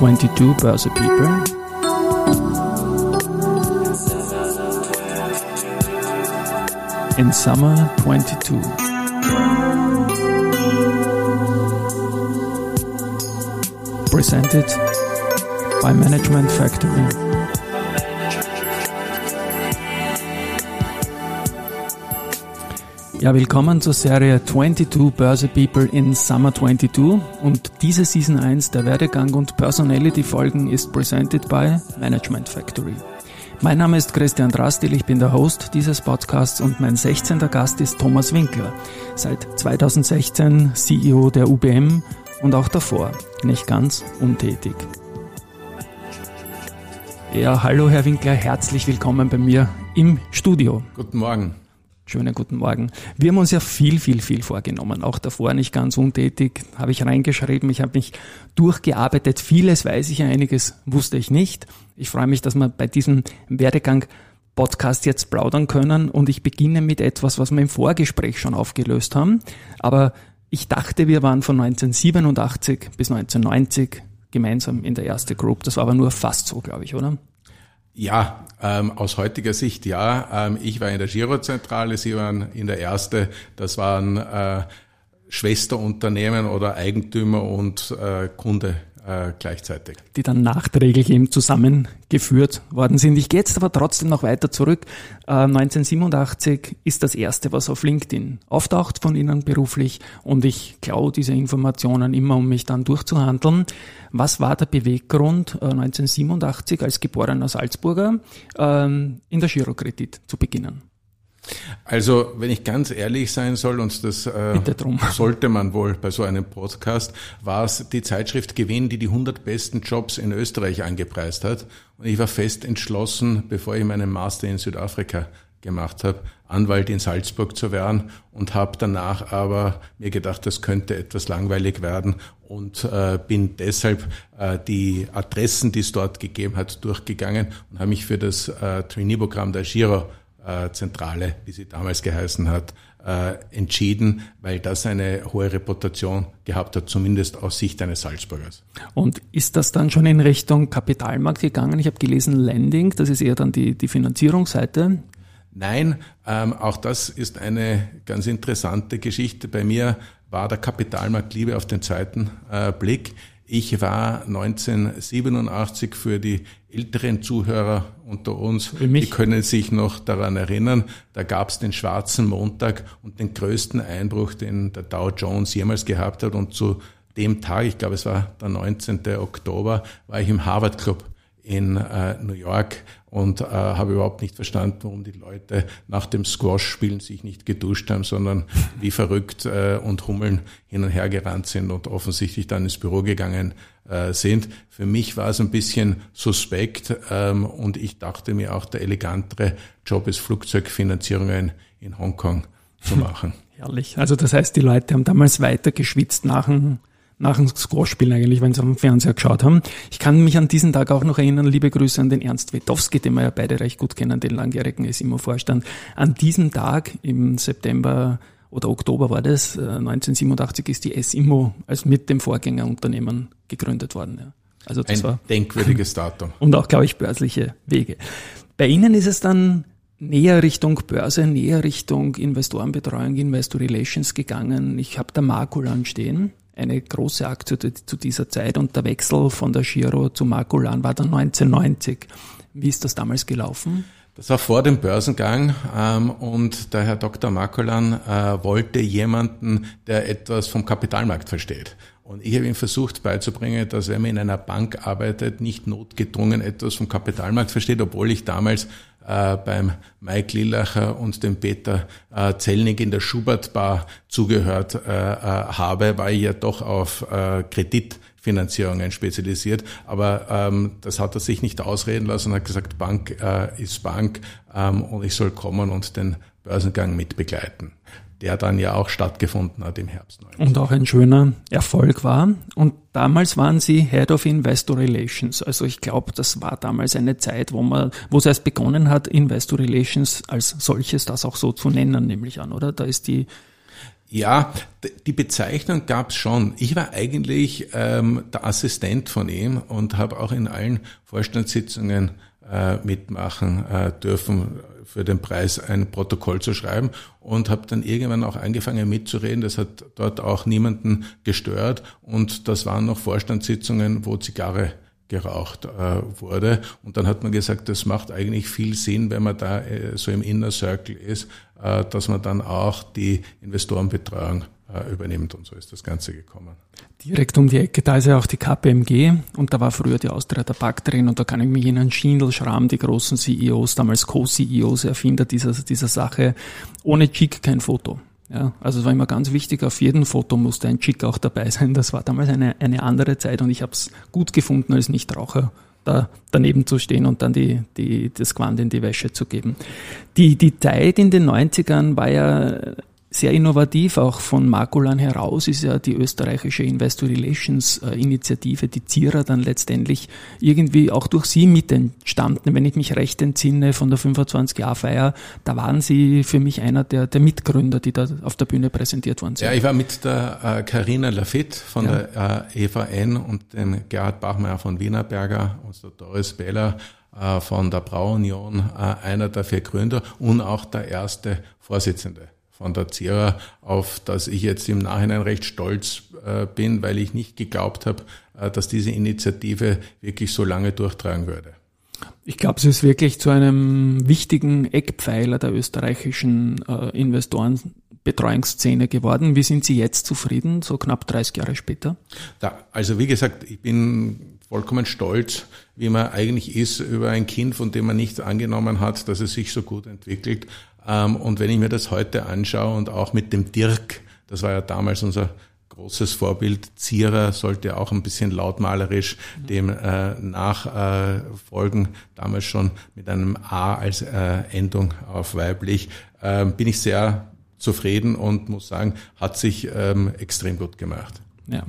22 Börse People. In Summer 22. Presented by Management Factory. Ja, willkommen zur Serie 22 Börse People in Summer 22 und diese Season 1 der Werdegang und Personality Folgen ist presented by Management Factory. Mein Name ist Christian Drastil, ich bin der Host dieses Podcasts und mein 16. Gast ist Thomas Winkler, seit 2016 CEO der UBM und auch davor nicht ganz untätig. Ja, hallo Herr Winkler, herzlich willkommen bei mir im Studio. Guten Morgen. Schönen guten Morgen. Wir haben uns ja viel, viel, viel vorgenommen. Auch davor nicht ganz untätig, habe ich reingeschrieben. Ich habe mich durchgearbeitet. Vieles weiß ich, einiges wusste ich nicht. Ich freue mich, dass wir bei diesem Werdegang Podcast jetzt plaudern können und ich beginne mit etwas, was wir im Vorgespräch schon aufgelöst haben. Aber ich dachte, wir waren von 1987 bis 1990 gemeinsam in der erste Group. Das war aber nur fast so, glaube ich, oder? Ja, ähm, aus heutiger Sicht ja. Ähm, ich war in der Girozentrale, Sie waren in der Erste. Das waren äh, Schwesterunternehmen oder Eigentümer und äh, Kunde äh, gleichzeitig. Die dann nachträglich eben zusammengeführt worden sind. Ich gehe jetzt aber trotzdem noch weiter zurück. Äh, 1987 ist das erste, was auf LinkedIn auftaucht von Ihnen beruflich und ich klaue diese Informationen immer, um mich dann durchzuhandeln. Was war der Beweggrund, äh, 1987 als geborener Salzburger ähm, in der Girokredit zu beginnen? Also, wenn ich ganz ehrlich sein soll, und das äh, sollte man wohl bei so einem Podcast, war es die Zeitschrift Gewinn, die die 100 besten Jobs in Österreich angepreist hat. Und ich war fest entschlossen, bevor ich meinen Master in Südafrika gemacht habe, Anwalt in Salzburg zu werden und habe danach aber mir gedacht, das könnte etwas langweilig werden und äh, bin deshalb äh, die Adressen, die es dort gegeben hat, durchgegangen und habe mich für das äh, Trainee-Programm der Giro Zentrale, wie sie damals geheißen hat, äh, entschieden, weil das eine hohe Reputation gehabt hat, zumindest aus Sicht eines Salzburgers. Und ist das dann schon in Richtung Kapitalmarkt gegangen? Ich habe gelesen Lending, das ist eher dann die, die Finanzierungsseite. Nein, ähm, auch das ist eine ganz interessante Geschichte. Bei mir war der Kapitalmarkt Liebe auf den zweiten äh, Blick. Ich war 1987 für die älteren Zuhörer unter uns, die können sich noch daran erinnern, da gab es den schwarzen Montag und den größten Einbruch, den der Dow Jones jemals gehabt hat. Und zu dem Tag, ich glaube es war der 19. Oktober, war ich im Harvard Club in äh, New York und äh, habe überhaupt nicht verstanden, warum die Leute nach dem Squash-Spielen sich nicht geduscht haben, sondern wie verrückt äh, und Hummeln hin und her gerannt sind und offensichtlich dann ins Büro gegangen äh, sind. Für mich war es ein bisschen suspekt ähm, und ich dachte mir auch, der elegantere Job ist Flugzeugfinanzierungen in Hongkong zu machen. Herrlich. Also das heißt, die Leute haben damals weiter geschwitzt nach dem nach dem Squash-Spielen eigentlich, wenn sie auf dem Fernseher geschaut haben. Ich kann mich an diesen Tag auch noch erinnern, liebe Grüße an den Ernst Wetowski, den wir ja beide recht gut kennen, den langjährigen SIMO-Vorstand. An diesem Tag im September oder Oktober war das, 1987 äh, ist die SIMO als mit dem Vorgängerunternehmen gegründet worden. Ja. Also das Ein war denkwürdiges Datum. Und auch, glaube ich, börsliche Wege. Bei Ihnen ist es dann näher Richtung Börse, näher Richtung Investorenbetreuung, Investor Relations gegangen. Ich habe da Markulan stehen eine große Aktie zu dieser Zeit und der Wechsel von der Giro zu Makulan war dann 1990. Wie ist das damals gelaufen? Das war vor dem Börsengang ähm, und der Herr Dr. Makulan äh, wollte jemanden, der etwas vom Kapitalmarkt versteht. Und ich habe ihm versucht beizubringen, dass wenn man in einer Bank arbeitet, nicht notgedrungen etwas vom Kapitalmarkt versteht, obwohl ich damals äh, beim Mike Lillacher und dem Peter äh, Zellnig in der Schubert Bar zugehört äh, äh, habe, war ich ja doch auf äh, Kreditfinanzierungen spezialisiert. Aber ähm, das hat er sich nicht ausreden lassen und hat gesagt, Bank äh, ist Bank ähm, und ich soll kommen und den Börsengang mitbegleiten der dann ja auch stattgefunden hat im Herbst. 19. Und auch ein schöner Erfolg war. Und damals waren Sie Head of Investor Relations. Also ich glaube, das war damals eine Zeit, wo man, wo es erst begonnen hat, Investor Relations als solches das auch so zu nennen, nämlich an, oder? Da ist die Ja, die Bezeichnung gab's schon. Ich war eigentlich ähm, der Assistent von ihm und habe auch in allen Vorstandssitzungen äh, mitmachen äh, dürfen, für den Preis ein Protokoll zu schreiben und habe dann irgendwann auch angefangen mitzureden. Das hat dort auch niemanden gestört und das waren noch Vorstandssitzungen, wo Zigarre geraucht äh, wurde. Und dann hat man gesagt, das macht eigentlich viel Sinn, wenn man da äh, so im Inner Circle ist, äh, dass man dann auch die Investorenbetreuung übernimmt. Und so ist das Ganze gekommen. Direkt um die Ecke, da ist ja auch die KPMG und da war früher die Austria Tabak drin und da kann ich mich erinnern, Schindel, Schramm, die großen CEOs, damals Co-CEOs, Erfinder dieser, dieser Sache, ohne Chic kein Foto. Ja, also es war immer ganz wichtig, auf jedem Foto musste ein Chick auch dabei sein. Das war damals eine, eine andere Zeit und ich habe es gut gefunden, als Nichtraucher da daneben zu stehen und dann die, die, das Quant in die Wäsche zu geben. Die, die Zeit in den 90ern war ja sehr innovativ auch von Makulan heraus ist ja die österreichische Investor Relations äh, Initiative, die ZIRA, dann letztendlich irgendwie auch durch Sie mit entstanden. Wenn ich mich recht entsinne von der 25-Jahr-Feier, da waren Sie für mich einer der, der Mitgründer, die da auf der Bühne präsentiert worden sind. Ja, ich war mit der Karina äh, Lafitte von ja. der äh, EVN und dem Gerhard Bachmeier von Wienerberger und der Doris Beller äh, von der Brauunion, äh, einer der vier Gründer und auch der erste Vorsitzende von der Zera, auf das ich jetzt im Nachhinein recht stolz äh, bin, weil ich nicht geglaubt habe, äh, dass diese Initiative wirklich so lange durchtragen würde. Ich glaube, es ist wirklich zu einem wichtigen Eckpfeiler der österreichischen äh, Investorenbetreuungsszene geworden. Wie sind Sie jetzt zufrieden, so knapp 30 Jahre später? Da, also wie gesagt, ich bin vollkommen stolz, wie man eigentlich ist über ein Kind, von dem man nicht angenommen hat, dass es sich so gut entwickelt. Ähm, und wenn ich mir das heute anschaue und auch mit dem Dirk, das war ja damals unser großes Vorbild, Zierer sollte auch ein bisschen lautmalerisch dem äh, nachfolgen, äh, damals schon mit einem A als äh, Endung auf weiblich, äh, bin ich sehr zufrieden und muss sagen, hat sich ähm, extrem gut gemacht. Ja.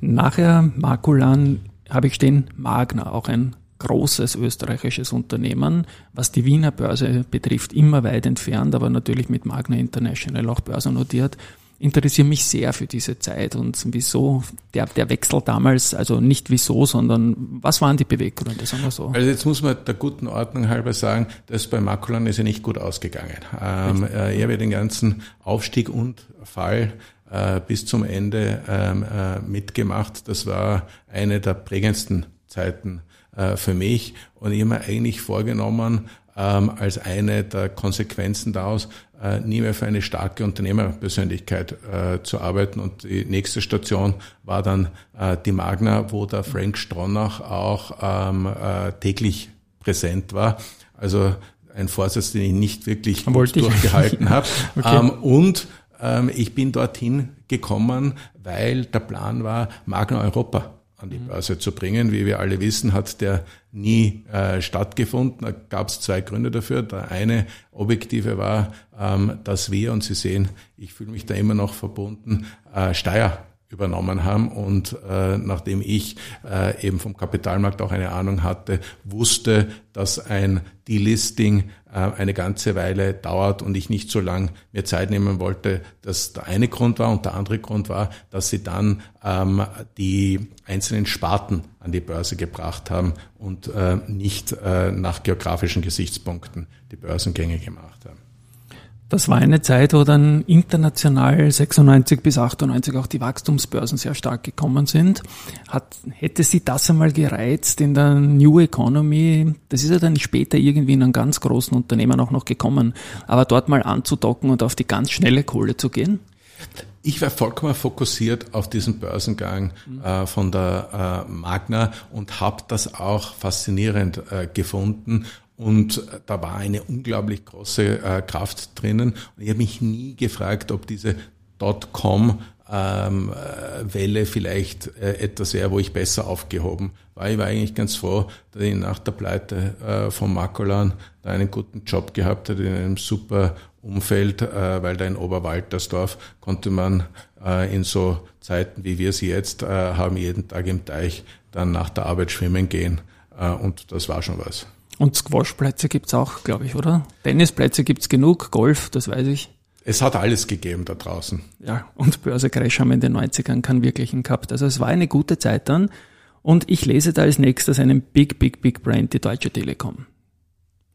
Nachher, Makulan, habe ich stehen, Magna, auch ein großes österreichisches Unternehmen, was die Wiener Börse betrifft, immer weit entfernt, aber natürlich mit Magna International auch börsennotiert. Interessiere mich sehr für diese Zeit und wieso der, der Wechsel damals, also nicht wieso, sondern was waren die Beweggründe, sagen wir so. Also jetzt muss man der guten Ordnung halber sagen, dass bei Makulan ist ja nicht gut ausgegangen. Ähm, äh, er wird den ganzen Aufstieg und Fall äh, bis zum Ende ähm, äh, mitgemacht. Das war eine der prägendsten Zeiten äh, für mich. Und ich habe mir eigentlich vorgenommen, ähm, als eine der Konsequenzen daraus, äh, nie mehr für eine starke Unternehmerpersönlichkeit äh, zu arbeiten. Und die nächste Station war dann äh, die Magna, wo der Frank Stronach auch ähm, äh, täglich präsent war. Also ein Vorsatz, den ich nicht wirklich durchgehalten habe. okay. ähm, und ähm, ich bin dorthin gekommen, weil der Plan war, Magna Europa an die Börse zu bringen. Wie wir alle wissen, hat der nie äh, stattgefunden. Da gab es zwei Gründe dafür. Der eine objektive war, ähm, dass wir, und Sie sehen, ich fühle mich da immer noch verbunden, äh, Steier übernommen haben. Und äh, nachdem ich äh, eben vom Kapitalmarkt auch eine Ahnung hatte, wusste, dass ein Delisting eine ganze Weile dauert und ich nicht so lange mir Zeit nehmen wollte, dass der eine Grund war. Und der andere Grund war, dass sie dann ähm, die einzelnen Sparten an die Börse gebracht haben und äh, nicht äh, nach geografischen Gesichtspunkten die Börsengänge gemacht haben. Das war eine Zeit, wo dann international 96 bis 98 auch die Wachstumsbörsen sehr stark gekommen sind. Hat, hätte Sie das einmal gereizt in der New Economy? Das ist ja dann später irgendwie in einem ganz großen Unternehmen auch noch gekommen. Aber dort mal anzudocken und auf die ganz schnelle Kohle zu gehen? Ich war vollkommen fokussiert auf diesen Börsengang äh, von der äh, Magna und habe das auch faszinierend äh, gefunden und da war eine unglaublich große äh, Kraft drinnen. Und ich habe mich nie gefragt, ob diese Dotcom ähm, äh, Welle vielleicht äh, etwas wäre, wo ich besser aufgehoben war. Ich war eigentlich ganz froh, dass ich nach der Pleite äh, von Makolan da einen guten Job gehabt hat in einem super Umfeld, äh, weil da in Oberwaltersdorf konnte man äh, in so Zeiten, wie wir sie jetzt äh, haben, jeden Tag im Teich dann nach der Arbeit schwimmen gehen. Äh, und das war schon was. Und Squashplätze gibt's auch, glaube ich, oder? Tennisplätze gibt's genug, Golf, das weiß ich. Es hat alles gegeben da draußen. Ja, und Börse-Crash haben in den 90ern keinen wirklichen gehabt. Also es war eine gute Zeit dann. Und ich lese da als nächstes einen Big, Big, Big Brand, die Deutsche Telekom.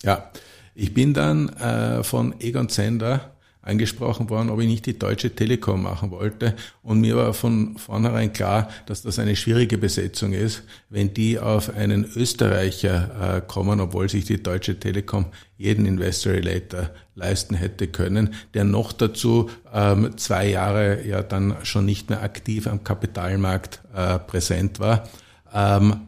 Ja, ich bin dann äh, von Egon Zender angesprochen worden, ob ich nicht die Deutsche Telekom machen wollte. Und mir war von vornherein klar, dass das eine schwierige Besetzung ist, wenn die auf einen Österreicher äh, kommen, obwohl sich die Deutsche Telekom jeden Investor Relator leisten hätte können, der noch dazu ähm, zwei Jahre ja dann schon nicht mehr aktiv am Kapitalmarkt äh, präsent war. Ähm,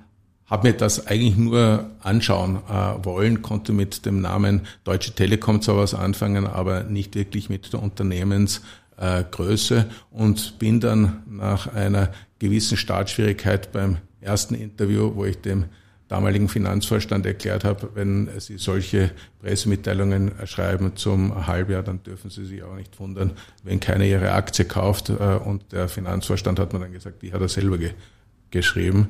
habe mir das eigentlich nur anschauen äh, wollen, konnte mit dem Namen Deutsche Telekom zwar was anfangen, aber nicht wirklich mit der Unternehmensgröße äh, und bin dann nach einer gewissen Startschwierigkeit beim ersten Interview, wo ich dem damaligen Finanzvorstand erklärt habe, wenn Sie solche Pressemitteilungen schreiben zum Halbjahr, dann dürfen Sie sich auch nicht wundern, wenn keiner Ihre Aktie kauft. Äh, und der Finanzvorstand hat mir dann gesagt, die hat er selber ge geschrieben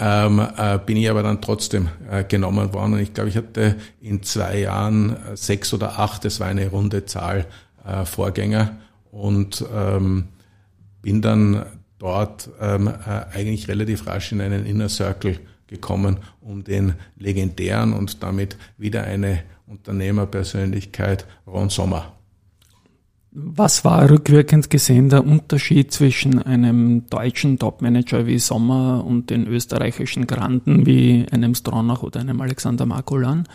ähm, äh, bin ich aber dann trotzdem äh, genommen worden. Und ich glaube, ich hatte in zwei Jahren äh, sechs oder acht, das war eine runde Zahl, äh, Vorgänger und ähm, bin dann dort ähm, äh, eigentlich relativ rasch in einen Inner Circle gekommen, um den legendären und damit wieder eine Unternehmerpersönlichkeit Ron Sommer was war rückwirkend gesehen der Unterschied zwischen einem deutschen Topmanager wie Sommer und den österreichischen Granden wie einem Stronach oder einem Alexander Markolan?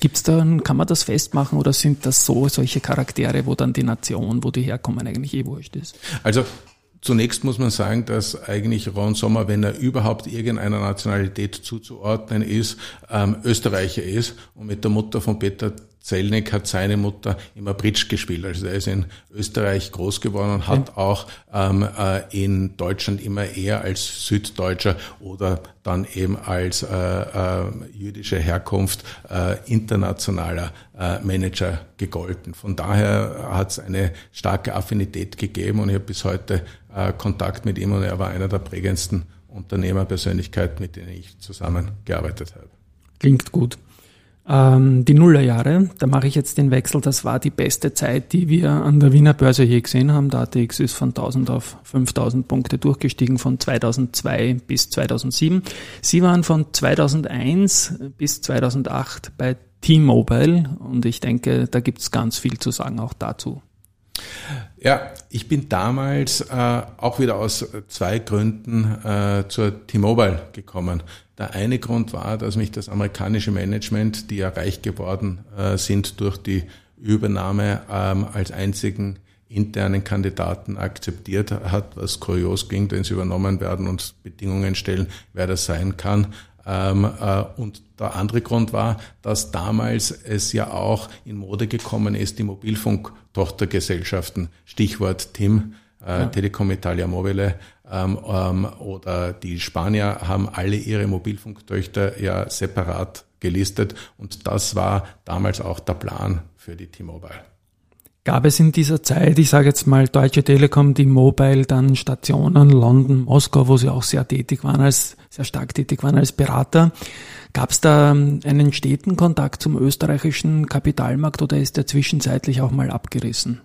Gibt's da, kann man das festmachen oder sind das so solche Charaktere, wo dann die Nation, wo die herkommen, eigentlich eh wurscht ist? Also Zunächst muss man sagen, dass eigentlich Ron Sommer, wenn er überhaupt irgendeiner Nationalität zuzuordnen ist, ähm, Österreicher ist und mit der Mutter von Peter Zelnick hat seine Mutter immer Bridge gespielt. Also er ist in Österreich groß geworden und hat auch ähm, äh, in Deutschland immer eher als Süddeutscher oder dann eben als äh, äh, jüdische Herkunft äh, internationaler äh, Manager gegolten. Von daher hat es eine starke Affinität gegeben und ich habe bis heute äh, Kontakt mit ihm und er war einer der prägendsten Unternehmerpersönlichkeiten, mit denen ich zusammengearbeitet habe. Klingt gut. Ähm, die Nullerjahre, da mache ich jetzt den Wechsel, das war die beste Zeit, die wir an der Wiener Börse je gesehen haben. Der ATX ist von 1000 auf 5000 Punkte durchgestiegen von 2002 bis 2007. Sie waren von 2001 bis 2008 bei T-Mobile und ich denke, da gibt es ganz viel zu sagen auch dazu. Ja, ich bin damals äh, auch wieder aus zwei Gründen äh, zur T-Mobile gekommen. Der eine Grund war, dass mich das amerikanische Management, die ja reich geworden äh, sind durch die Übernahme ähm, als einzigen internen Kandidaten akzeptiert hat, was kurios ging, wenn sie übernommen werden und Bedingungen stellen, wer das sein kann. Ähm, äh, und der andere Grund war, dass damals es ja auch in Mode gekommen ist, die Mobilfunk-Tochtergesellschaften, Stichwort TIM, äh, ja. Telecom Italia Mobile ähm, ähm, oder die Spanier haben alle ihre Mobilfunktöchter ja separat gelistet und das war damals auch der Plan für die T-Mobile. Gab es in dieser Zeit, ich sage jetzt mal Deutsche Telekom, die Mobile, dann Stationen, London, Moskau, wo sie auch sehr tätig waren, als sehr stark tätig waren als Berater. Gab es da ähm, einen steten Kontakt zum österreichischen Kapitalmarkt oder ist der zwischenzeitlich auch mal abgerissen?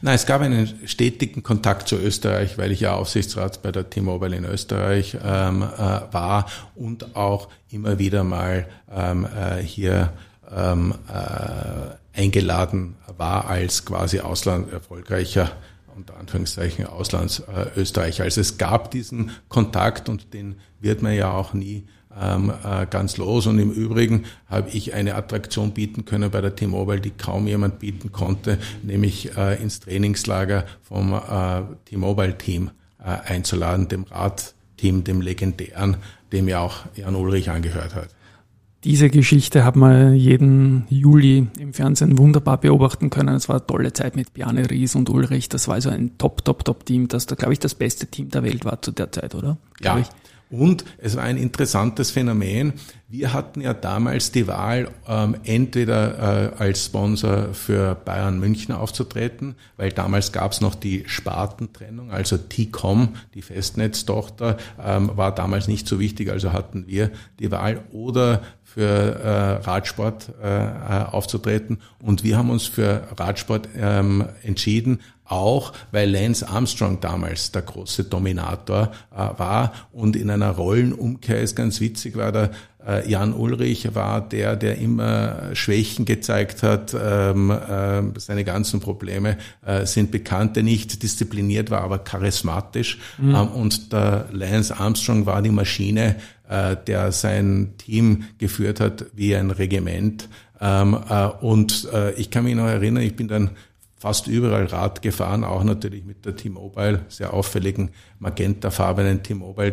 Nein, es gab einen stetigen Kontakt zu Österreich, weil ich ja Aufsichtsrat bei der T-Mobile in Österreich ähm, äh, war und auch immer wieder mal ähm, äh, hier ähm, äh, eingeladen war als quasi Ausland erfolgreicher unter Anführungszeichen Auslandsösterreicher. Also es gab diesen Kontakt und den wird man ja auch nie ähm, äh, ganz los. Und im Übrigen habe ich eine Attraktion bieten können bei der T-Mobile, die kaum jemand bieten konnte, nämlich äh, ins Trainingslager vom äh, T-Mobile-Team äh, einzuladen, dem Radteam, dem legendären, dem ja auch Jan Ulrich angehört hat. Diese Geschichte hat man jeden Juli im Fernsehen wunderbar beobachten können. Es war eine tolle Zeit mit Bjarne Ries und Ulrich. Das war also ein Top, Top, Top-Team, das da, glaube ich, das beste Team der Welt war zu der Zeit, oder? Ja. Und es war ein interessantes Phänomen. Wir hatten ja damals die Wahl, ähm, entweder äh, als Sponsor für Bayern München aufzutreten, weil damals gab es noch die Spartentrennung, also T-Com, die Festnetztochter, ähm, war damals nicht so wichtig, also hatten wir die Wahl, oder für äh, Radsport äh, aufzutreten. Und wir haben uns für Radsport ähm, entschieden, auch weil Lance Armstrong damals der große Dominator äh, war und in einer Rollenumkehr ist ganz witzig, war der äh, Jan Ulrich war der, der immer Schwächen gezeigt hat. Ähm, äh, seine ganzen Probleme äh, sind bekannt, der nicht diszipliniert war, aber charismatisch. Mhm. Ähm, und der Lance Armstrong war die Maschine, äh, der sein Team geführt hat wie ein Regiment. Ähm, äh, und äh, ich kann mich noch erinnern, ich bin dann fast überall Rad gefahren, auch natürlich mit der T-Mobile, sehr auffälligen magentafarbenen T-Mobile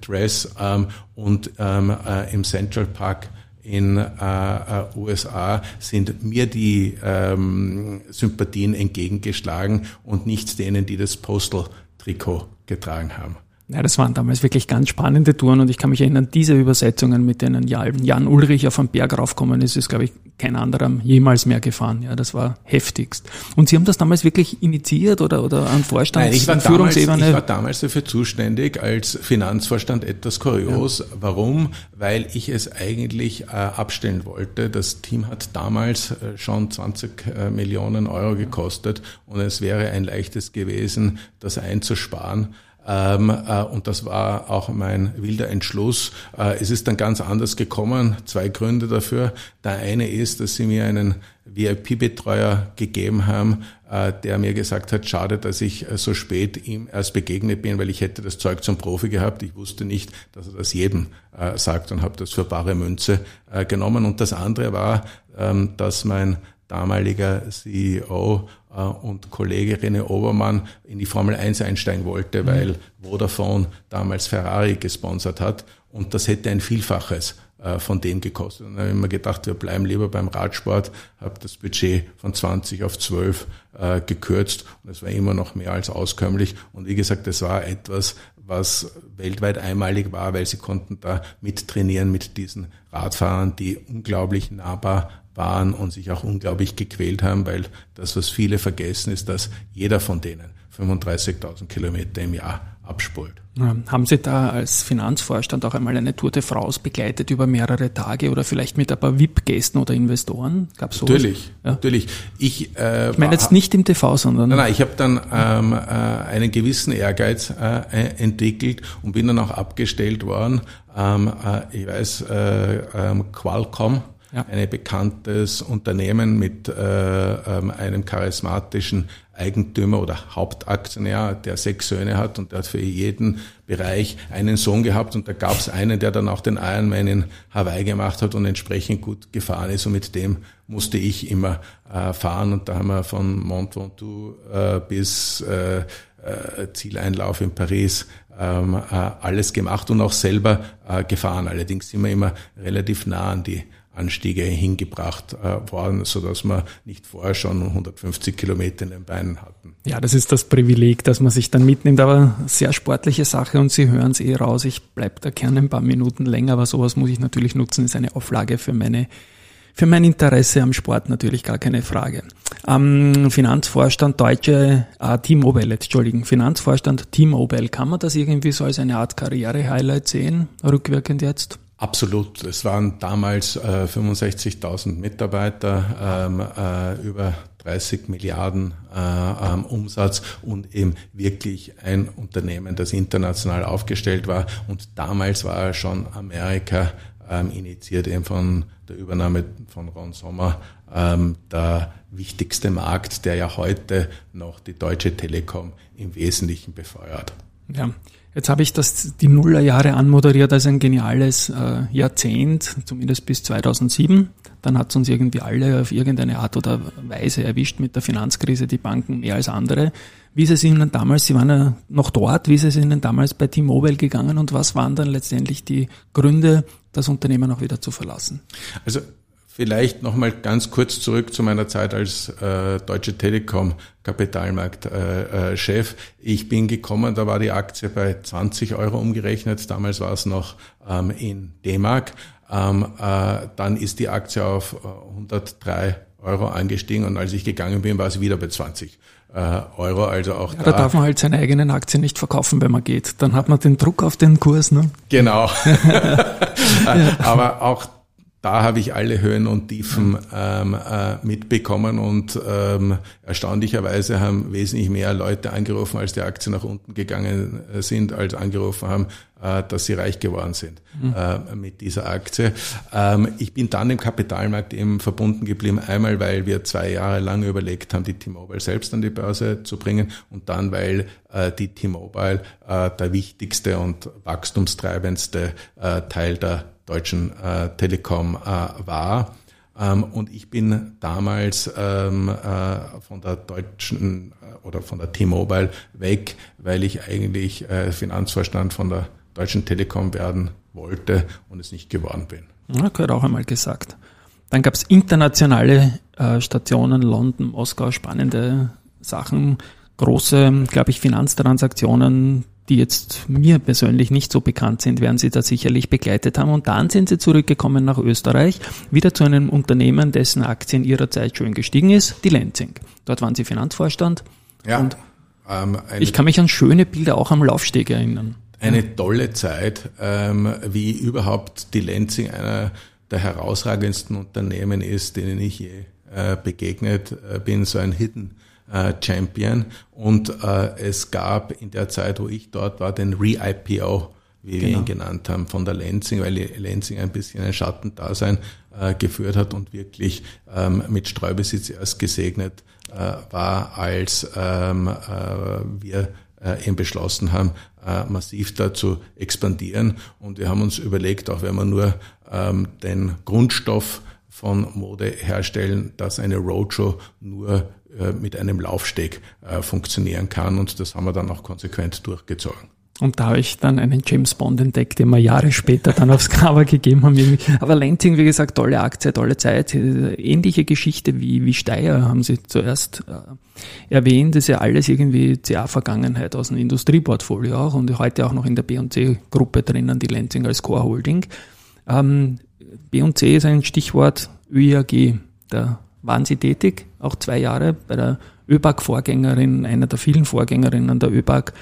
Dress ähm, und ähm, äh, im Central Park in äh, äh USA sind mir die ähm, Sympathien entgegengeschlagen und nicht denen, die das Postal-Trikot getragen haben. Ja, das waren damals wirklich ganz spannende Touren und ich kann mich erinnern, diese Übersetzungen, mit denen Jan Ulrich auf den Berg raufkommen ist, ist, glaube ich, kein anderer jemals mehr gefahren. Ja, das war heftigst. Und Sie haben das damals wirklich initiiert oder, oder an Vorstand, Nein, ich war Führungsebene? Damals, ich war damals dafür zuständig als Finanzvorstand etwas kurios. Ja. Warum? Weil ich es eigentlich äh, abstellen wollte. Das Team hat damals äh, schon 20 äh, Millionen Euro gekostet und es wäre ein leichtes gewesen, das einzusparen. Ähm, äh, und das war auch mein wilder Entschluss. Äh, es ist dann ganz anders gekommen. Zwei Gründe dafür. Der eine ist, dass sie mir einen VIP-Betreuer gegeben haben, äh, der mir gesagt hat, schade, dass ich so spät ihm erst begegnet bin, weil ich hätte das Zeug zum Profi gehabt. Ich wusste nicht, dass er das jedem sagt und habe das für bare Münze genommen. Und das andere war, ähm, dass mein damaliger CEO äh, und Kollege René Obermann in die Formel 1 einsteigen wollte, mhm. weil Vodafone damals Ferrari gesponsert hat und das hätte ein Vielfaches äh, von dem gekostet. Und dann habe ich mir gedacht, wir bleiben lieber beim Radsport, habe das Budget von 20 auf 12 äh, gekürzt und es war immer noch mehr als auskömmlich. Und wie gesagt, das war etwas, was weltweit einmalig war, weil sie konnten da mittrainieren mit diesen Radfahrern, die unglaublich nahbar waren und sich auch unglaublich gequält haben, weil das, was viele vergessen, ist, dass jeder von denen 35.000 Kilometer im Jahr abspult. Haben Sie da als Finanzvorstand auch einmal eine Tour de France begleitet über mehrere Tage oder vielleicht mit ein paar VIP-Gästen oder Investoren? Gab's sowas? Natürlich, ja. natürlich. Ich, äh, ich meine jetzt nicht im TV, sondern... Nein, nein ich habe dann ähm, äh, einen gewissen Ehrgeiz äh, entwickelt und bin dann auch abgestellt worden. Ähm, äh, ich weiß, äh, äh, Qualcomm ja. ein bekanntes Unternehmen mit äh, ähm, einem charismatischen Eigentümer oder Hauptaktionär, der sechs Söhne hat und der hat für jeden Bereich einen Sohn gehabt und da gab es einen, der dann auch den Ironman in Hawaii gemacht hat und entsprechend gut gefahren ist und mit dem musste ich immer äh, fahren und da haben wir von Mont Ventoux äh, bis äh, äh, Zieleinlauf in Paris ähm, äh, alles gemacht und auch selber äh, gefahren. Allerdings sind wir immer relativ nah an die Anstiege hingebracht äh, worden, so dass wir nicht vorher schon 150 Kilometer in den Beinen hatten. Ja, das ist das Privileg, dass man sich dann mitnimmt, aber sehr sportliche Sache und Sie hören es eh raus. Ich bleib da gerne ein paar Minuten länger, aber sowas muss ich natürlich nutzen, ist eine Auflage für meine für mein Interesse am Sport natürlich gar keine Frage. Am Finanzvorstand Deutsche äh, T-Mobile, Entschuldigen, Finanzvorstand T-Mobile, kann man das irgendwie so als eine Art Karriere-Highlight sehen, rückwirkend jetzt? Absolut. Es waren damals äh, 65.000 Mitarbeiter, ähm, äh, über 30 Milliarden äh, ähm, Umsatz und eben wirklich ein Unternehmen, das international aufgestellt war. Und damals war schon Amerika ähm, initiiert eben von der Übernahme von Ron Sommer ähm, der wichtigste Markt, der ja heute noch die Deutsche Telekom im Wesentlichen befeuert. Ja, Jetzt habe ich das die Nullerjahre anmoderiert als ein geniales äh, Jahrzehnt, zumindest bis 2007. Dann hat es uns irgendwie alle auf irgendeine Art oder Weise erwischt mit der Finanzkrise, die Banken mehr als andere. Wie ist es Ihnen damals, Sie waren ja noch dort, wie ist es Ihnen damals bei T-Mobile gegangen und was waren dann letztendlich die Gründe, das Unternehmen auch wieder zu verlassen? Also Vielleicht nochmal ganz kurz zurück zu meiner Zeit als äh, Deutsche Telekom Kapitalmarktchef. Äh, äh, ich bin gekommen, da war die Aktie bei 20 Euro umgerechnet. Damals war es noch ähm, in D-Mark. Ähm, äh, dann ist die Aktie auf 103 Euro angestiegen und als ich gegangen bin, war sie wieder bei 20 Euro. Also auch ja, da, da darf man halt seine eigenen Aktien nicht verkaufen, wenn man geht. Dann hat man den Druck auf den Kurs. Ne? Genau. Aber auch da habe ich alle Höhen und Tiefen ähm, äh, mitbekommen und ähm, erstaunlicherweise haben wesentlich mehr Leute angerufen, als die Aktien nach unten gegangen äh, sind, als angerufen haben, äh, dass sie reich geworden sind mhm. äh, mit dieser Aktie. Ähm, ich bin dann im Kapitalmarkt eben verbunden geblieben, einmal weil wir zwei Jahre lang überlegt haben, die T-Mobile selbst an die Börse zu bringen und dann weil äh, die T-Mobile äh, der wichtigste und wachstumstreibendste Teil der Deutschen äh, Telekom äh, war. Ähm, und ich bin damals ähm, äh, von der deutschen oder von der T-Mobile weg, weil ich eigentlich Finanzvorstand von der Deutschen Telekom werden wollte und es nicht geworden bin. Ja, gehört auch einmal gesagt. Dann gab es internationale Stationen, London, Moskau, spannende Sachen, große, glaube ich, Finanztransaktionen, die jetzt mir persönlich nicht so bekannt sind, werden Sie da sicherlich begleitet haben. Und dann sind Sie zurückgekommen nach Österreich, wieder zu einem Unternehmen, dessen Aktien Ihrer Zeit schön gestiegen ist, die Lenzing. Dort waren Sie Finanzvorstand. Ja, und ähm, ich kann mich an schöne Bilder auch am Laufsteg erinnern. Eine tolle Zeit, ähm, wie überhaupt die Lenzing einer der herausragendsten Unternehmen ist, denen ich je äh, begegnet äh, bin, so ein Hidden äh, Champion. Und äh, es gab in der Zeit, wo ich dort war, den Re-IPO, wie genau. wir ihn genannt haben, von der Lenzing, weil Lenzing ein bisschen ein Schattendasein äh, geführt hat und wirklich ähm, mit Streubesitz erst gesegnet äh, war, als ähm, äh, wir äh, eben beschlossen haben, äh, massiv da zu expandieren. Und wir haben uns überlegt, auch wenn man nur ähm, den Grundstoff von Mode herstellen, dass eine Roadshow nur mit einem Laufsteg äh, funktionieren kann. Und das haben wir dann auch konsequent durchgezogen. Und da habe ich dann einen James Bond entdeckt, den wir Jahre später dann aufs Cover gegeben haben. Aber Lenzing, wie gesagt, tolle Aktie, tolle Zeit. Ähnliche Geschichte wie, wie Steyr haben Sie zuerst äh, erwähnt. Das ist ja alles irgendwie CA-Vergangenheit aus dem Industrieportfolio auch und heute auch noch in der B&C-Gruppe drinnen, die Lenzing als Core Holding. Ähm, B&C ist ein Stichwort ÖIAG. Da waren Sie tätig, auch zwei Jahre bei der ÖBAG-Vorgängerin, einer der vielen Vorgängerinnen der ÖBAG.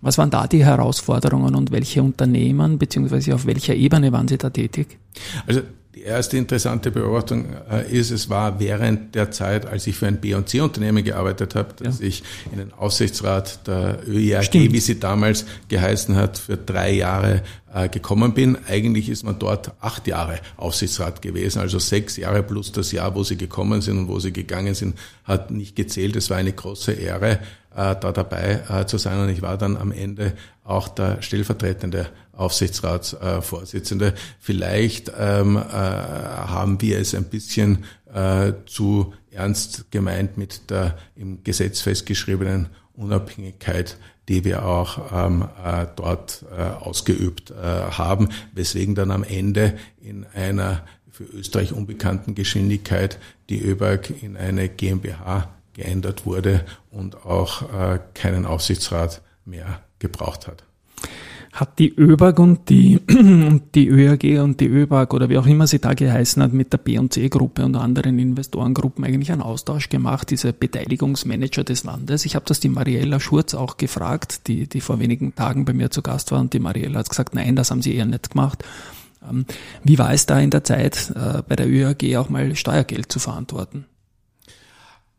Was waren da die Herausforderungen und welche Unternehmen beziehungsweise auf welcher Ebene waren Sie da tätig? Also erste interessante Beobachtung äh, ist, es war während der Zeit, als ich für ein B&C-Unternehmen gearbeitet habe, dass ja. ich in den Aufsichtsrat der ÖIAG, Stimmt. wie sie damals geheißen hat, für drei Jahre äh, gekommen bin. Eigentlich ist man dort acht Jahre Aufsichtsrat gewesen, also sechs Jahre plus das Jahr, wo sie gekommen sind und wo sie gegangen sind, hat nicht gezählt. Es war eine große Ehre, da dabei zu sein und ich war dann am Ende auch der stellvertretende Aufsichtsratsvorsitzende. Vielleicht ähm, äh, haben wir es ein bisschen äh, zu ernst gemeint mit der im Gesetz festgeschriebenen Unabhängigkeit, die wir auch ähm, äh, dort äh, ausgeübt äh, haben, weswegen dann am Ende in einer für Österreich unbekannten Geschwindigkeit die ÖBAG in eine GmbH geändert wurde und auch äh, keinen Aufsichtsrat mehr gebraucht hat hat die ÖBAG und die, die ÖAG und die ÖBAG oder wie auch immer sie da geheißen hat mit der B&C-Gruppe und anderen Investorengruppen eigentlich einen Austausch gemacht, diese Beteiligungsmanager des Landes. Ich habe das die Mariella Schurz auch gefragt, die, die vor wenigen Tagen bei mir zu Gast war und die Mariella hat gesagt, nein, das haben sie eher nicht gemacht. Ähm, wie war es da in der Zeit, äh, bei der ÖAG auch mal Steuergeld zu verantworten?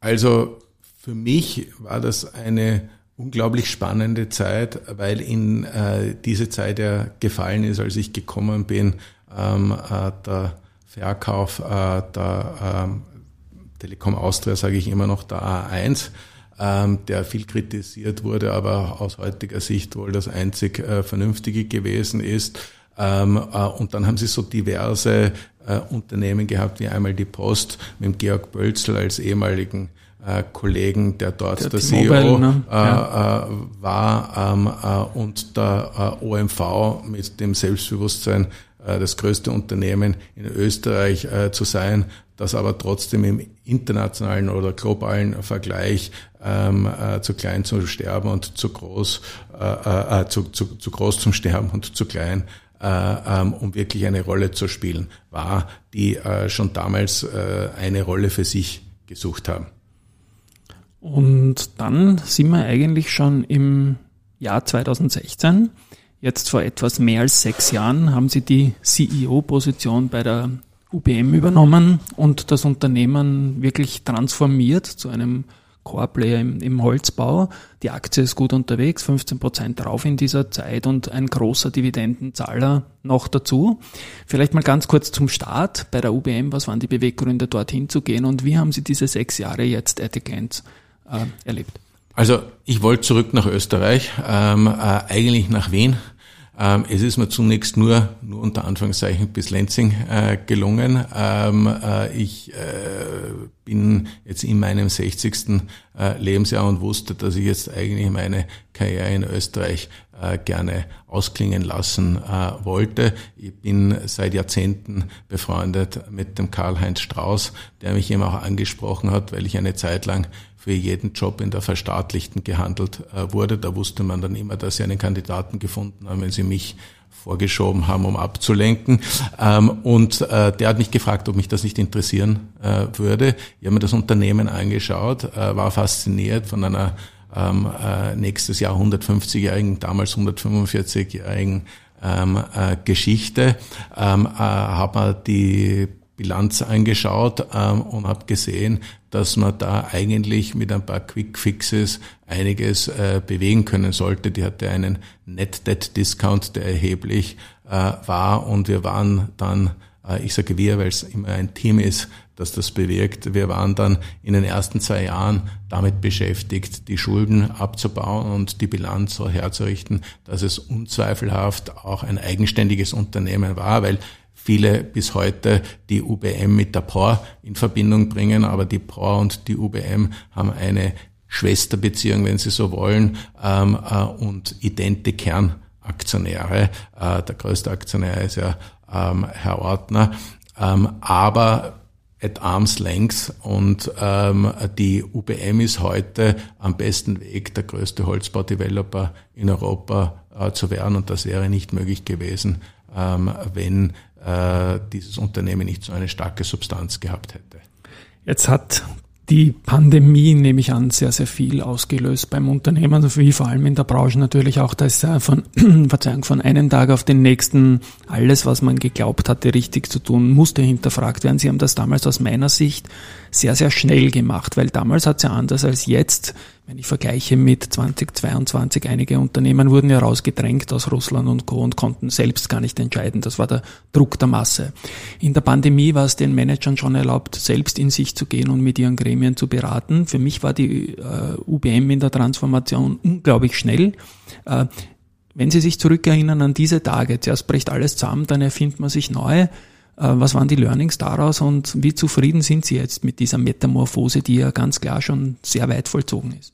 Also für mich war das eine unglaublich spannende Zeit, weil in äh, diese Zeit ja gefallen ist, als ich gekommen bin, ähm, äh, der Verkauf äh, der ähm, Telekom Austria, sage ich immer noch, der A1, ähm, der viel kritisiert wurde, aber aus heutiger Sicht wohl das einzig äh, Vernünftige gewesen ist. Ähm, äh, und dann haben sie so diverse äh, Unternehmen gehabt, wie einmal die Post mit Georg Bölzel als ehemaligen äh, Kollegen, der dort der, der CEO ne? äh, ja. äh, war ähm, äh, und der äh, OMV mit dem Selbstbewusstsein, das größte Unternehmen in Österreich zu sein, das aber trotzdem im internationalen oder globalen Vergleich ähm, äh, zu klein zum Sterben und zu groß, äh, äh, zu, zu, zu groß zum Sterben und zu klein um wirklich eine Rolle zu spielen, war, die äh, schon damals äh, eine Rolle für sich gesucht haben. Und dann sind wir eigentlich schon im Jahr 2016. Jetzt vor etwas mehr als sechs Jahren haben Sie die CEO-Position bei der UBM übernommen und das Unternehmen wirklich transformiert zu einem Core-Player im, im, Holzbau. Die Aktie ist gut unterwegs, 15 Prozent drauf in dieser Zeit und ein großer Dividendenzahler noch dazu. Vielleicht mal ganz kurz zum Start bei der UBM. Was waren die Beweggründe, dorthin zu gehen und wie haben Sie diese sechs Jahre jetzt Etiquette äh, erlebt? Also ich wollte zurück nach Österreich, ähm, äh, eigentlich nach Wien. Ähm, es ist mir zunächst nur, nur unter Anführungszeichen bis Lenzing äh, gelungen. Ähm, äh, ich äh, bin jetzt in meinem 60. Äh, Lebensjahr und wusste, dass ich jetzt eigentlich meine Karriere in Österreich äh, gerne ausklingen lassen äh, wollte. Ich bin seit Jahrzehnten befreundet mit dem Karl-Heinz Strauß, der mich eben auch angesprochen hat, weil ich eine Zeit lang für jeden Job in der Verstaatlichten gehandelt äh, wurde. Da wusste man dann immer, dass sie einen Kandidaten gefunden haben, wenn sie mich vorgeschoben haben, um abzulenken. Ähm, und äh, der hat mich gefragt, ob mich das nicht interessieren äh, würde. Ich habe mir das Unternehmen angeschaut, war fasziniert von einer ähm, nächstes Jahr 150-jährigen, damals 145-jährigen ähm, Geschichte, habe mal die Bilanz angeschaut ähm, und habe gesehen, dass man da eigentlich mit ein paar Quick Fixes einiges äh, bewegen können sollte. Die hatte einen Net Debt Discount, der erheblich äh, war und wir waren dann, äh, ich sage wir, weil es immer ein Team ist, das das bewirkt. Wir waren dann in den ersten zwei Jahren damit beschäftigt, die Schulden abzubauen und die Bilanz so herzurichten, dass es unzweifelhaft auch ein eigenständiges Unternehmen war, weil viele bis heute die UBM mit der POR in Verbindung bringen, aber die POR und die UBM haben eine Schwesterbeziehung, wenn Sie so wollen, ähm, äh, und idente Kernaktionäre. Äh, der größte Aktionär ist ja ähm, Herr Ortner. Ähm, aber at arm's length und ähm, die UBM ist heute am besten Weg, der größte Holzbaudeveloper in Europa äh, zu werden und das wäre nicht möglich gewesen, ähm, wenn äh, dieses Unternehmen nicht so eine starke Substanz gehabt hätte. Jetzt hat die Pandemie, nehme ich an, sehr, sehr viel ausgelöst beim Unternehmen, wie vor allem in der Branche natürlich auch, dass von, Verzeihung, von einem Tag auf den nächsten alles, was man geglaubt hatte, richtig zu tun, musste hinterfragt werden. Sie haben das damals aus meiner Sicht sehr, sehr schnell gemacht, weil damals hat es ja anders als jetzt wenn ich vergleiche mit 2022, einige Unternehmen wurden ja rausgedrängt aus Russland und Co. und konnten selbst gar nicht entscheiden. Das war der Druck der Masse. In der Pandemie war es den Managern schon erlaubt, selbst in sich zu gehen und mit ihren Gremien zu beraten. Für mich war die äh, UBM in der Transformation unglaublich schnell. Äh, wenn Sie sich zurückerinnern an diese Tage, zuerst bricht alles zusammen, dann erfindet man sich neu. Äh, was waren die Learnings daraus und wie zufrieden sind Sie jetzt mit dieser Metamorphose, die ja ganz klar schon sehr weit vollzogen ist?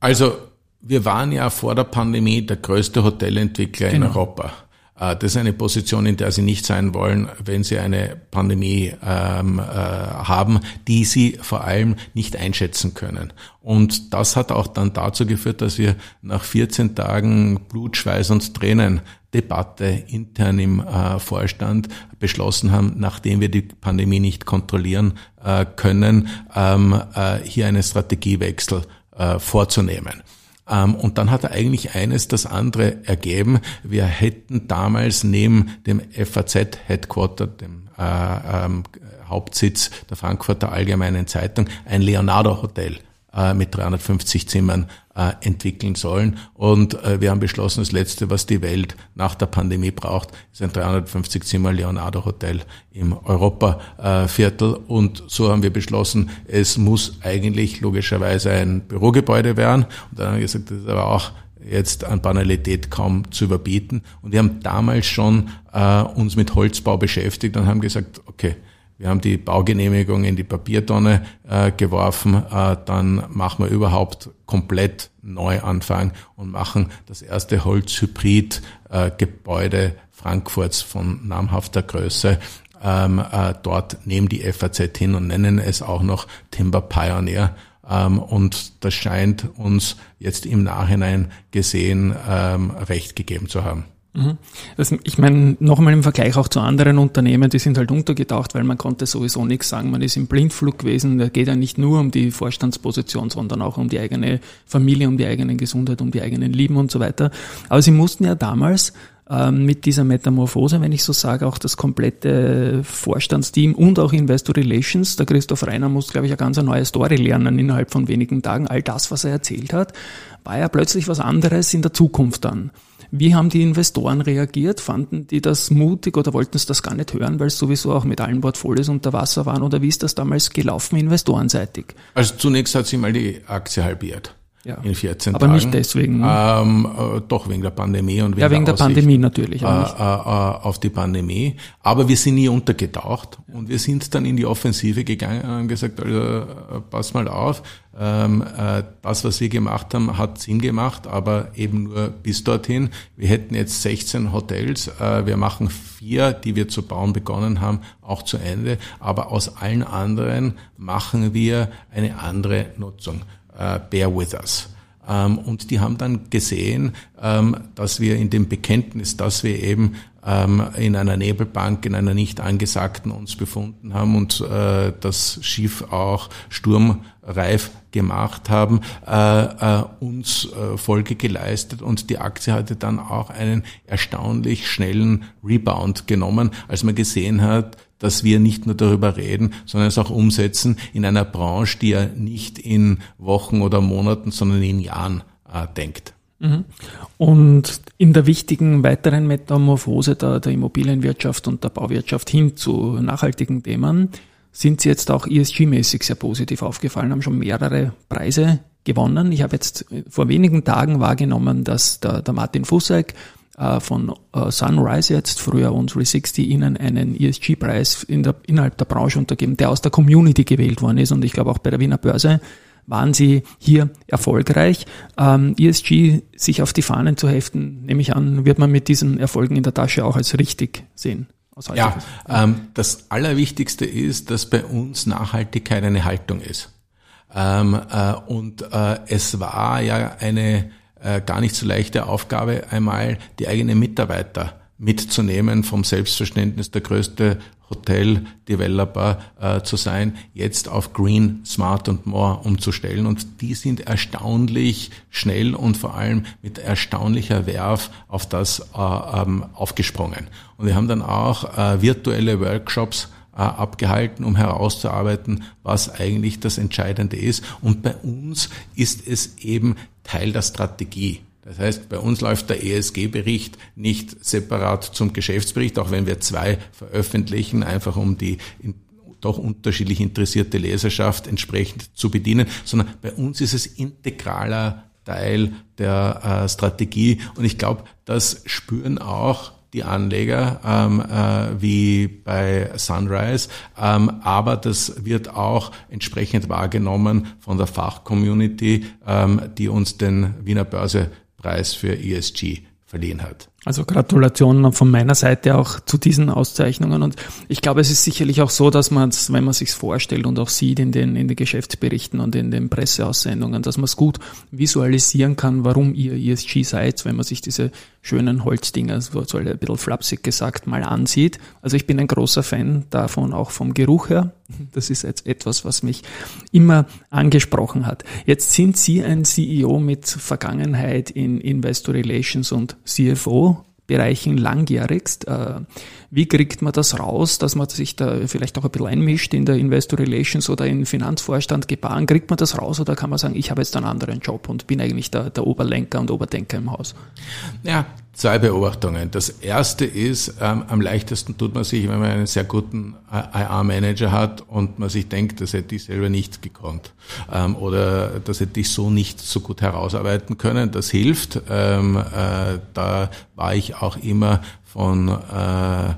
Also wir waren ja vor der Pandemie der größte Hotelentwickler genau. in Europa. Äh, das ist eine Position, in der Sie nicht sein wollen, wenn Sie eine Pandemie ähm, äh, haben, die Sie vor allem nicht einschätzen können. Und das hat auch dann dazu geführt, dass wir nach 14 Tagen Blut, Schweiß und Tränen Debatte intern im äh, Vorstand beschlossen haben, nachdem wir die Pandemie nicht kontrollieren äh, können, ähm, äh, hier einen Strategiewechsel äh, vorzunehmen. Ähm, und dann hat er eigentlich eines das andere ergeben. Wir hätten damals neben dem FAZ-Headquarter, dem äh, ähm, Hauptsitz der Frankfurter Allgemeinen Zeitung, ein Leonardo-Hotel äh, mit 350 Zimmern äh, entwickeln sollen. Und äh, wir haben beschlossen, das Letzte, was die Welt nach der Pandemie braucht, ist ein 350 Zimmer Leonardo Hotel im Europaviertel. Und so haben wir beschlossen, es muss eigentlich logischerweise ein Bürogebäude werden. Und dann haben wir gesagt, das ist aber auch jetzt an Banalität kaum zu überbieten. Und wir haben damals schon äh, uns mit Holzbau beschäftigt und haben gesagt, okay, wir haben die Baugenehmigung in die Papiertonne äh, geworfen. Äh, dann machen wir überhaupt komplett Neuanfang und machen das erste Holzhybrid-Gebäude äh, Frankfurts von namhafter Größe ähm, äh, dort neben die FAZ hin und nennen es auch noch Timber Pioneer. Ähm, und das scheint uns jetzt im Nachhinein gesehen ähm, recht gegeben zu haben. Mhm. Das, ich meine, nochmal im Vergleich auch zu anderen Unternehmen, die sind halt untergetaucht, weil man konnte sowieso nichts sagen. Man ist im Blindflug gewesen. Da geht ja nicht nur um die Vorstandsposition, sondern auch um die eigene Familie, um die eigene Gesundheit, um die eigenen Lieben und so weiter. Aber sie mussten ja damals mit dieser Metamorphose, wenn ich so sage, auch das komplette Vorstandsteam und auch Investor Relations. Der Christoph Reiner muss, glaube ich, eine ganz neue Story lernen innerhalb von wenigen Tagen. All das, was er erzählt hat, war ja plötzlich was anderes in der Zukunft dann. Wie haben die Investoren reagiert? Fanden die das mutig oder wollten es das gar nicht hören, weil es sowieso auch mit allen Portfolios unter Wasser waren? Oder wie ist das damals gelaufen investorenseitig? Also zunächst hat sich mal die Aktie halbiert. Ja. In 14 aber Tagen. nicht deswegen. Ähm, äh, doch wegen der Pandemie und wegen ja, wegen der, der Pandemie natürlich. Äh, äh, auf die Pandemie. Aber wir sind nie untergetaucht und wir sind dann in die Offensive gegangen und gesagt, also, äh, pass mal auf, ähm, äh, das, was wir gemacht haben, hat Sinn gemacht, aber eben nur bis dorthin. Wir hätten jetzt 16 Hotels, äh, wir machen vier, die wir zu bauen begonnen haben, auch zu Ende, aber aus allen anderen machen wir eine andere Nutzung äh, bear with us. Ähm, und die haben dann gesehen, ähm, dass wir in dem Bekenntnis, dass wir eben ähm, in einer Nebelbank, in einer nicht angesagten uns befunden haben und äh, das Schiff auch sturmreif gemacht haben, äh, äh, uns äh, Folge geleistet und die Aktie hatte dann auch einen erstaunlich schnellen Rebound genommen, als man gesehen hat, dass wir nicht nur darüber reden, sondern es auch umsetzen in einer Branche, die ja nicht in Wochen oder Monaten, sondern in Jahren äh, denkt. Mhm. Und in der wichtigen weiteren Metamorphose der, der Immobilienwirtschaft und der Bauwirtschaft hin zu nachhaltigen Themen sind Sie jetzt auch ESG-mäßig sehr positiv aufgefallen, haben schon mehrere Preise gewonnen. Ich habe jetzt vor wenigen Tagen wahrgenommen, dass der, der Martin Fusseck äh, von äh, Sunrise jetzt, früher und 360, ihnen einen ESG-Preis in der, innerhalb der Branche untergeben, der aus der Community gewählt worden ist. Und ich glaube auch bei der Wiener Börse waren sie hier erfolgreich. Ähm, ESG sich auf die Fahnen zu heften, nehme ich an, wird man mit diesen Erfolgen in der Tasche auch als richtig sehen. Ja, ähm, das Allerwichtigste ist, dass bei uns Nachhaltigkeit eine Haltung ist. Ähm, äh, und äh, es war ja eine äh, gar nicht so leichte Aufgabe, einmal die eigenen Mitarbeiter mitzunehmen, vom Selbstverständnis der größte Hotel-Developer äh, zu sein, jetzt auf Green, Smart und More umzustellen. Und die sind erstaunlich schnell und vor allem mit erstaunlicher Werf auf das äh, ähm, aufgesprungen. Und wir haben dann auch äh, virtuelle Workshops äh, abgehalten, um herauszuarbeiten, was eigentlich das Entscheidende ist. Und bei uns ist es eben Teil der Strategie. Das heißt, bei uns läuft der ESG-Bericht nicht separat zum Geschäftsbericht, auch wenn wir zwei veröffentlichen, einfach um die doch unterschiedlich interessierte Leserschaft entsprechend zu bedienen, sondern bei uns ist es integraler Teil der äh, Strategie. Und ich glaube, das spüren auch die Anleger ähm, äh, wie bei Sunrise, ähm, aber das wird auch entsprechend wahrgenommen von der Fachcommunity, ähm, die uns den Wiener Börsepreis für ESG verliehen hat. Also Gratulation von meiner Seite auch zu diesen Auszeichnungen. Und ich glaube, es ist sicherlich auch so, dass man es, wenn man sich vorstellt und auch sieht in den, in den Geschäftsberichten und in den Presseaussendungen, dass man es gut visualisieren kann, warum ihr ESG seid, wenn man sich diese schönen Holzdinger, so, ein bisschen flapsig gesagt, mal ansieht. Also ich bin ein großer Fan davon, auch vom Geruch her. Das ist jetzt etwas, was mich immer angesprochen hat. Jetzt sind Sie ein CEO mit Vergangenheit in Investor Relations und CFO. Bereichen langjährigst. Äh, wie kriegt man das raus, dass man sich da vielleicht auch ein bisschen einmischt in der Investor Relations oder in Finanzvorstand gebaren? Kriegt man das raus oder kann man sagen, ich habe jetzt einen anderen Job und bin eigentlich der, der Oberlenker und Oberdenker im Haus? Ja, zwei Beobachtungen. Das erste ist, ähm, am leichtesten tut man sich, wenn man einen sehr guten IR-Manager hat und man sich denkt, das hätte ich selber nicht gekonnt ähm, oder das hätte ich so nicht so gut herausarbeiten können. Das hilft. Ähm, äh, da war ich auch immer von äh,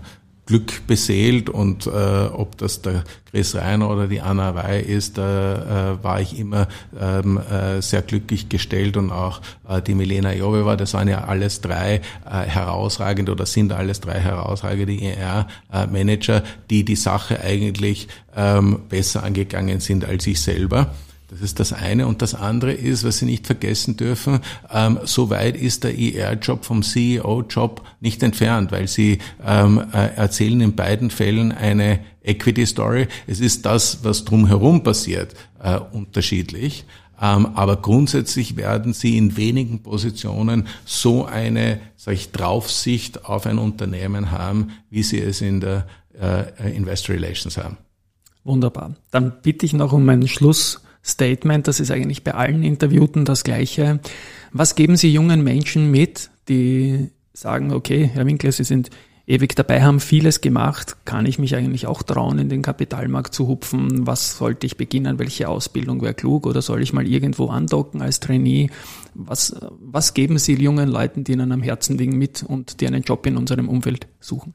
Glück beseelt und äh, ob das der Chris Reiner oder die Anna Wey ist, da äh, war ich immer ähm, äh, sehr glücklich gestellt und auch äh, die Milena Joveva, das waren ja alles drei äh, herausragende oder sind alles drei herausragende ER-Manager, die die Sache eigentlich ähm, besser angegangen sind als ich selber. Das ist das eine. Und das andere ist, was Sie nicht vergessen dürfen, ähm, so weit ist der ER-Job vom CEO-Job nicht entfernt, weil Sie ähm, äh, erzählen in beiden Fällen eine Equity-Story. Es ist das, was drumherum passiert, äh, unterschiedlich. Ähm, aber grundsätzlich werden Sie in wenigen Positionen so eine, sag ich, Draufsicht auf ein Unternehmen haben, wie Sie es in der äh, Investor Relations haben. Wunderbar. Dann bitte ich noch um ein Schlussstatement. Das ist eigentlich bei allen Interviewten das Gleiche. Was geben Sie jungen Menschen mit, die sagen, okay, Herr Winkler, Sie sind ewig dabei, haben vieles gemacht. Kann ich mich eigentlich auch trauen, in den Kapitalmarkt zu hupfen? Was sollte ich beginnen? Welche Ausbildung wäre klug? Oder soll ich mal irgendwo andocken als Trainee? Was, was geben Sie jungen Leuten, die Ihnen am Herzen liegen, mit und die einen Job in unserem Umfeld suchen?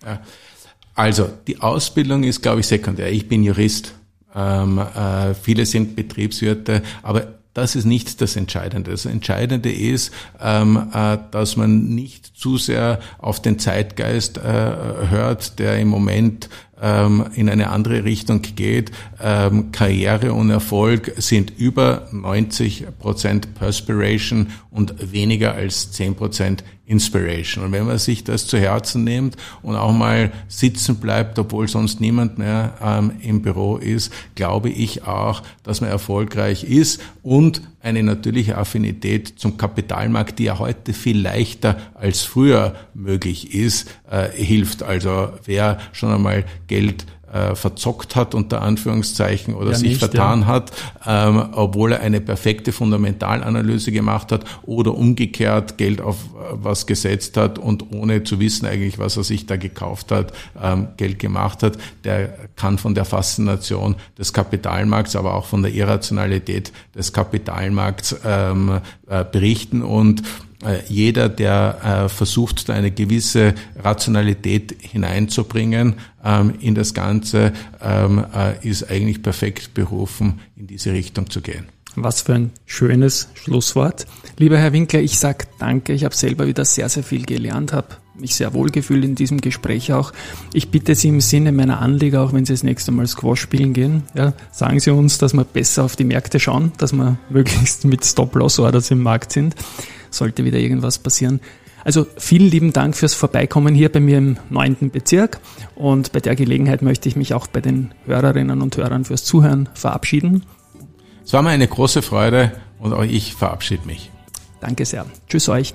Also die Ausbildung ist, glaube ich, sekundär. Ich bin Jurist. Ähm, äh, viele sind Betriebswirte, aber das ist nicht das Entscheidende. Das Entscheidende ist, ähm, äh, dass man nicht zu sehr auf den Zeitgeist äh, hört, der im Moment in eine andere Richtung geht. Ähm, Karriere und Erfolg sind über 90 Prozent Perspiration und weniger als 10 Prozent Inspiration. Und wenn man sich das zu Herzen nimmt und auch mal sitzen bleibt, obwohl sonst niemand mehr ähm, im Büro ist, glaube ich auch, dass man erfolgreich ist und eine natürliche Affinität zum Kapitalmarkt, die ja heute viel leichter als früher möglich ist, äh, hilft. Also wer schon einmal Geld äh, verzockt hat, unter Anführungszeichen, oder ja, sich nicht, vertan ja. hat, ähm, obwohl er eine perfekte Fundamentalanalyse gemacht hat oder umgekehrt Geld auf äh, was gesetzt hat und ohne zu wissen eigentlich, was er sich da gekauft hat, ähm, Geld gemacht hat, der kann von der Faszination des Kapitalmarkts, aber auch von der Irrationalität des Kapitalmarkts ähm, äh, berichten und jeder, der äh, versucht, da eine gewisse Rationalität hineinzubringen ähm, in das Ganze, ähm, äh, ist eigentlich perfekt berufen, in diese Richtung zu gehen. Was für ein schönes Schlusswort. Lieber Herr Winkler, ich sage danke. Ich habe selber wieder sehr, sehr viel gelernt, habe mich sehr wohl gefühlt in diesem Gespräch auch. Ich bitte Sie im Sinne meiner Anleger, auch wenn Sie das nächste Mal Squash spielen gehen, ja, sagen Sie uns, dass wir besser auf die Märkte schauen, dass wir möglichst mit Stop-Loss-Orders im Markt sind sollte wieder irgendwas passieren. Also vielen lieben Dank fürs Vorbeikommen hier bei mir im neunten Bezirk und bei der Gelegenheit möchte ich mich auch bei den Hörerinnen und Hörern fürs Zuhören verabschieden. Es war mir eine große Freude und auch ich verabschiede mich. Danke sehr. Tschüss euch.